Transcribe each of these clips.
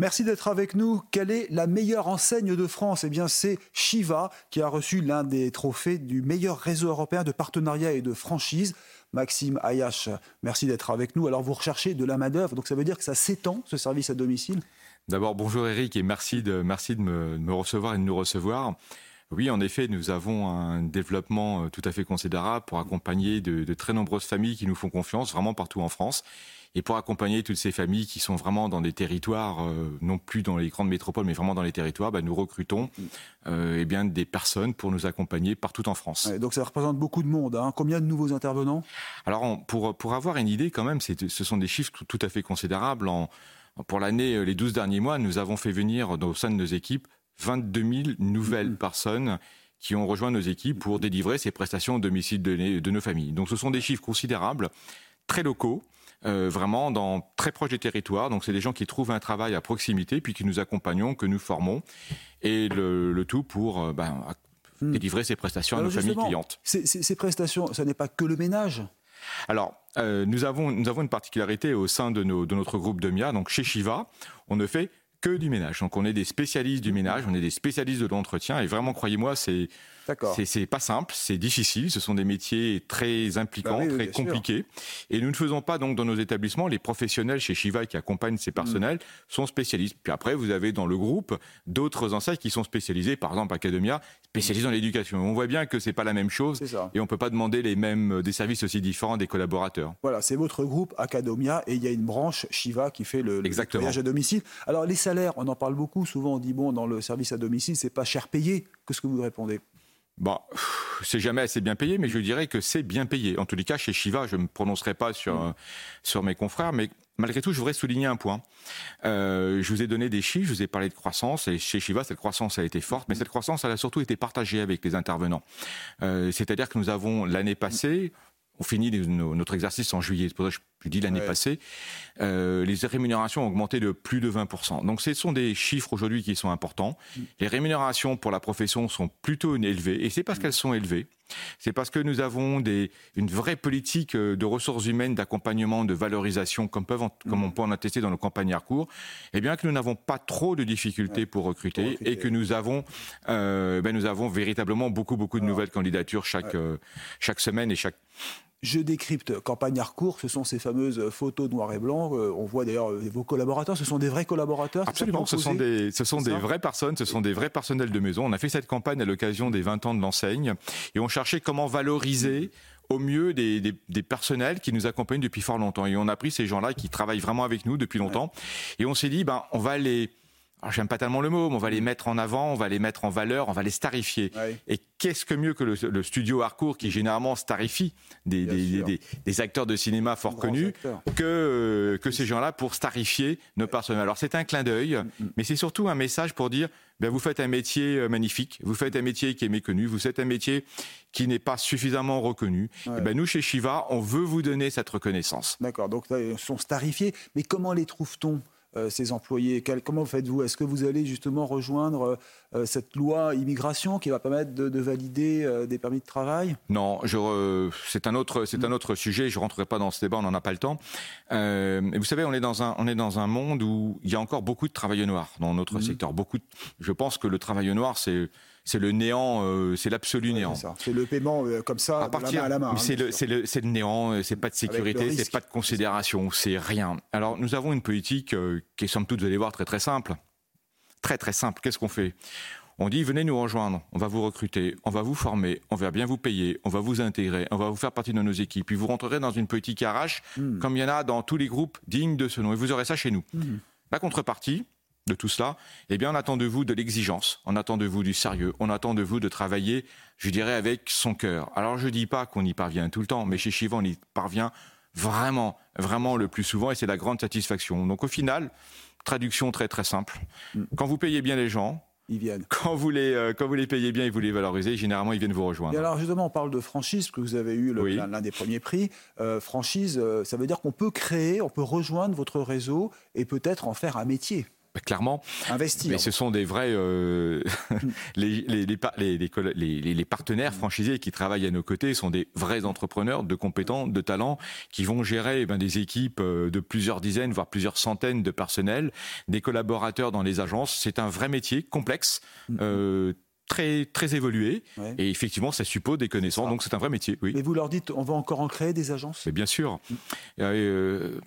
Merci d'être avec nous. Quelle est la meilleure enseigne de France? Eh bien, c'est Shiva qui a reçu l'un des trophées du meilleur réseau européen de partenariat et de franchise. Maxime Ayache, merci d'être avec nous. Alors, vous recherchez de la main-d'œuvre, donc ça veut dire que ça s'étend, ce service à domicile? D'abord, bonjour Eric et merci de, merci de me, de me recevoir et de nous recevoir. Oui, en effet, nous avons un développement euh, tout à fait considérable pour accompagner de, de, très nombreuses familles qui nous font confiance, vraiment partout en France, et pour accompagner toutes ces familles qui sont vraiment dans des territoires, euh, non plus dans les grandes métropoles, mais vraiment dans les territoires, bah, nous recrutons euh, eh bien, des personnes pour nous accompagner partout en France. Ouais, donc ça représente beaucoup de monde. Hein. Combien de nouveaux intervenants? Alors, on, pour, pour avoir une idée, quand même, ce sont des chiffres tout, tout à fait considérables. En, pour l'année, les 12 derniers mois, nous avons fait venir au sein de nos équipes 22 000 nouvelles personnes qui ont rejoint nos équipes pour délivrer ces prestations au domicile de, de nos familles. Donc ce sont des chiffres considérables, très locaux. Euh, vraiment dans très proche des territoires. Donc c'est des gens qui trouvent un travail à proximité, puis qui nous accompagnons, que nous formons, et le, le tout pour euh, ben, hmm. délivrer ces prestations Alors à nos familles clientes. Ces, ces, ces prestations, ça n'est pas que le ménage alors, euh, nous, avons, nous avons une particularité au sein de, nos, de notre groupe de MIA. Donc, chez Shiva, on ne fait que du ménage. Donc, on est des spécialistes du ménage, on est des spécialistes de l'entretien. Et vraiment, croyez-moi, c'est c'est pas simple, c'est difficile. Ce sont des métiers très impliquants, bah oui, très compliqués. Sûr. Et nous ne faisons pas donc dans nos établissements les professionnels chez Shiva qui accompagnent ces personnels mmh. sont spécialistes. Puis après, vous avez dans le groupe d'autres enseignes qui sont spécialisées, par exemple Academia, spécialisées dans l'éducation. On voit bien que c'est pas la même chose et on peut pas demander les mêmes des services aussi différents des collaborateurs. Voilà, c'est votre groupe Academia et il y a une branche Shiva qui fait le, le voyage à domicile. Alors les salaires, on en parle beaucoup. Souvent, on dit bon, dans le service à domicile, c'est pas cher payé. Qu'est-ce que vous répondez? Bon, c'est jamais assez bien payé, mais je dirais que c'est bien payé. En tous les cas, chez Shiva, je ne me prononcerai pas sur, mmh. sur mes confrères, mais malgré tout, je voudrais souligner un point. Euh, je vous ai donné des chiffres, je vous ai parlé de croissance, et chez Shiva, cette croissance a été forte, mais cette croissance, elle a surtout été partagée avec les intervenants. Euh, C'est-à-dire que nous avons, l'année passée, on finit notre exercice en juillet, c'est pour ça que je dis l'année ouais. passée, euh, les rémunérations ont augmenté de plus de 20%. Donc ce sont des chiffres aujourd'hui qui sont importants. Mm. Les rémunérations pour la profession sont plutôt élevées, et c'est parce mm. qu'elles sont élevées, c'est parce que nous avons des, une vraie politique euh, de ressources humaines, d'accompagnement, de valorisation, comme, peuvent en, mm. comme on peut en attester dans nos campagnes cours, eh bien que nous n'avons pas trop de difficultés pour, recruter, pour, recruter, et que nous avons, euh, ben nous avons véritablement beaucoup, beaucoup de Alors, nouvelles candidatures chaque, ouais. euh, chaque semaine et chaque je décrypte campagne Harcourt, ce sont ces fameuses photos noir et blanc. Euh, on voit d'ailleurs vos collaborateurs, ce sont des vrais collaborateurs Absolument, ce sont des, ce sont des vraies personnes, ce sont des vrais personnels de maison. On a fait cette campagne à l'occasion des 20 ans de l'enseigne et on cherchait comment valoriser au mieux des, des, des, personnels qui nous accompagnent depuis fort longtemps. Et on a pris ces gens-là qui travaillent vraiment avec nous depuis longtemps ouais. et on s'est dit, ben, on va les alors j'aime pas tellement le mot, mais on va les mettre en avant, on va les mettre en valeur, on va les starifier. Et qu'est-ce que mieux que le, le, studio Harcourt qui généralement starifie des, des, des, des, acteurs de cinéma fort connus que, que ces gens-là pour starifier nos personnages. Alors c'est un clin d'œil, mm -hmm. mais c'est surtout un message pour dire ben, vous faites un métier euh, magnifique, vous faites un métier qui est méconnu, vous faites un métier qui n'est pas suffisamment reconnu. Ouais. Et ben, nous, chez Shiva, on veut vous donner cette reconnaissance. D'accord, donc ils sont starifiés, mais comment les trouve-t-on? Euh, ces employés Quel, Comment faites-vous? Est-ce que vous allez justement rejoindre euh, cette loi immigration qui va permettre de, de valider euh, des permis de travail? Non, c'est un, autre, c'est un autre sujet, je ne rentrerai pas dans ce débat, on n'en a pas le temps. Euh, vous savez, on est, dans un, on est dans un monde où il y a encore beaucoup de travail noir dans notre mmh. secteur. Beaucoup de, je pense que le travail noir, c'est c'est le néant, euh, c'est l'absolu ouais, néant. C'est le paiement euh, comme ça, à partir, de la main à la main. C'est hein, le, le, le, néant, euh, c'est pas de sécurité, c'est pas de considération, c'est rien. Alors nous avons une politique euh, qui est somme toute, vous allez voir, très très simple. Très très simple. Qu'est-ce qu'on fait? On dit venez nous rejoindre, on va vous recruter, on va vous former, on va bien vous payer, on va vous intégrer, on va vous faire partie de nos équipes, puis vous rentrerez dans une politique RH mmh. comme il y en a dans tous les groupes dignes de ce nom, et vous aurez ça chez nous. Mmh. La contrepartie, de tout cela, eh bien, on attend de vous de l'exigence, on attend de vous du sérieux, on attend de vous de travailler, je dirais, avec son cœur. Alors, je ne dis pas qu'on y parvient tout le temps, mais chez Chivan, on y parvient vraiment, vraiment le plus souvent, et c'est la grande satisfaction. Donc au final, traduction très très simple. Mm. Quand vous payez bien les gens, ils viennent. Quand vous, les, euh, quand vous les payez bien et vous les valorisez, généralement, ils viennent vous rejoindre. Et alors, justement, on parle de franchise, parce que vous avez eu l'un des premiers prix. Euh, franchise, euh, ça veut dire qu'on peut créer, on peut rejoindre votre réseau et peut-être en faire un métier. Bah, clairement. Investir. Mais ce sont des vrais. Euh, les, les, les, les, partenaires franchisés qui travaillent à nos côtés sont des vrais entrepreneurs de compétents, de talents, qui vont gérer eh ben, des équipes euh, de plusieurs dizaines, voire plusieurs centaines de personnels, des collaborateurs dans les agences. C'est un vrai métier complexe. Mm-hmm. Euh, très très évolué et effectivement ça suppose des connaissances donc c'est un vrai métier oui. Mais vous leur dites on va encore en créer des agences? Mais bien sûr. Mm. Euh,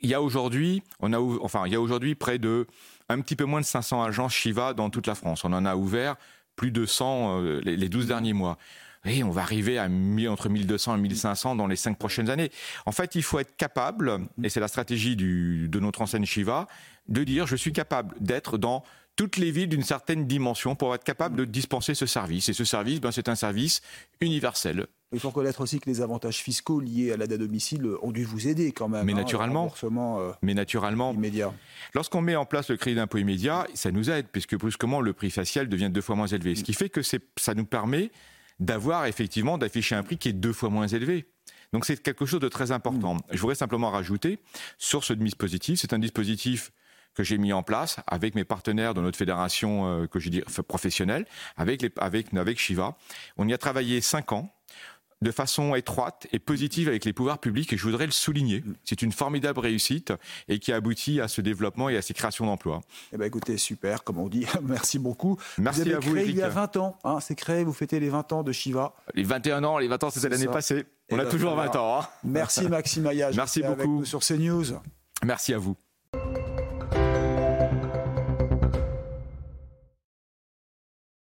il y a aujourd'hui, on a, enfin, il y a aujourd'hui près de un petit peu moins de 500 agences Shiva dans toute la France. On en a ouvert plus de 100 euh, les, 12 derniers mois. Et on va arriver à entre 1200 et 1500 dans les cinq prochaines années. En fait, il faut être capable, et c'est la stratégie de notre enseigne Shiva, de dire je suis capable d'être dans toutes les villes d'une certaine dimension pour être capable de dispenser ce service. Et ce service, ben, c'est un service universel. Il faut reconnaître aussi que les avantages fiscaux liés à l'aide à domicile ont dû vous aider quand même. Mais hein, naturellement. Euh, mais naturellement. Immédiat. Lorsqu'on met en place le crédit d'impôt immédiat, ça nous aide, puisque brusquement, le prix facial devient deux fois moins élevé. Ce qui fait que ça nous permet d'avoir effectivement, d'afficher un prix qui est deux fois moins élevé. Donc c'est quelque chose de très important. Mm. Je voudrais simplement rajouter sur ce dispositif, c'est un dispositif que j'ai mis en place avec mes partenaires de notre fédération euh, que je dis professionnelle, avec, les, avec, avec Shiva. On y a travaillé cinq ans de façon étroite et positive avec les pouvoirs publics et je voudrais le souligner. C'est une formidable réussite et qui aboutit à ce développement et à ces créations d'emplois. Eh ben écoutez, super, comme on dit. Merci beaucoup. Merci vous à vous, créé il y a 20 ans. Hein, c'est créé, vous fêtez les 20 ans de Shiva. Les 21 ans, les 20 ans, c'est l'année passée. On eh a ben toujours 20 ans. Hein. Merci Maxime Ayage. Merci beaucoup. sur CNews. Merci à vous.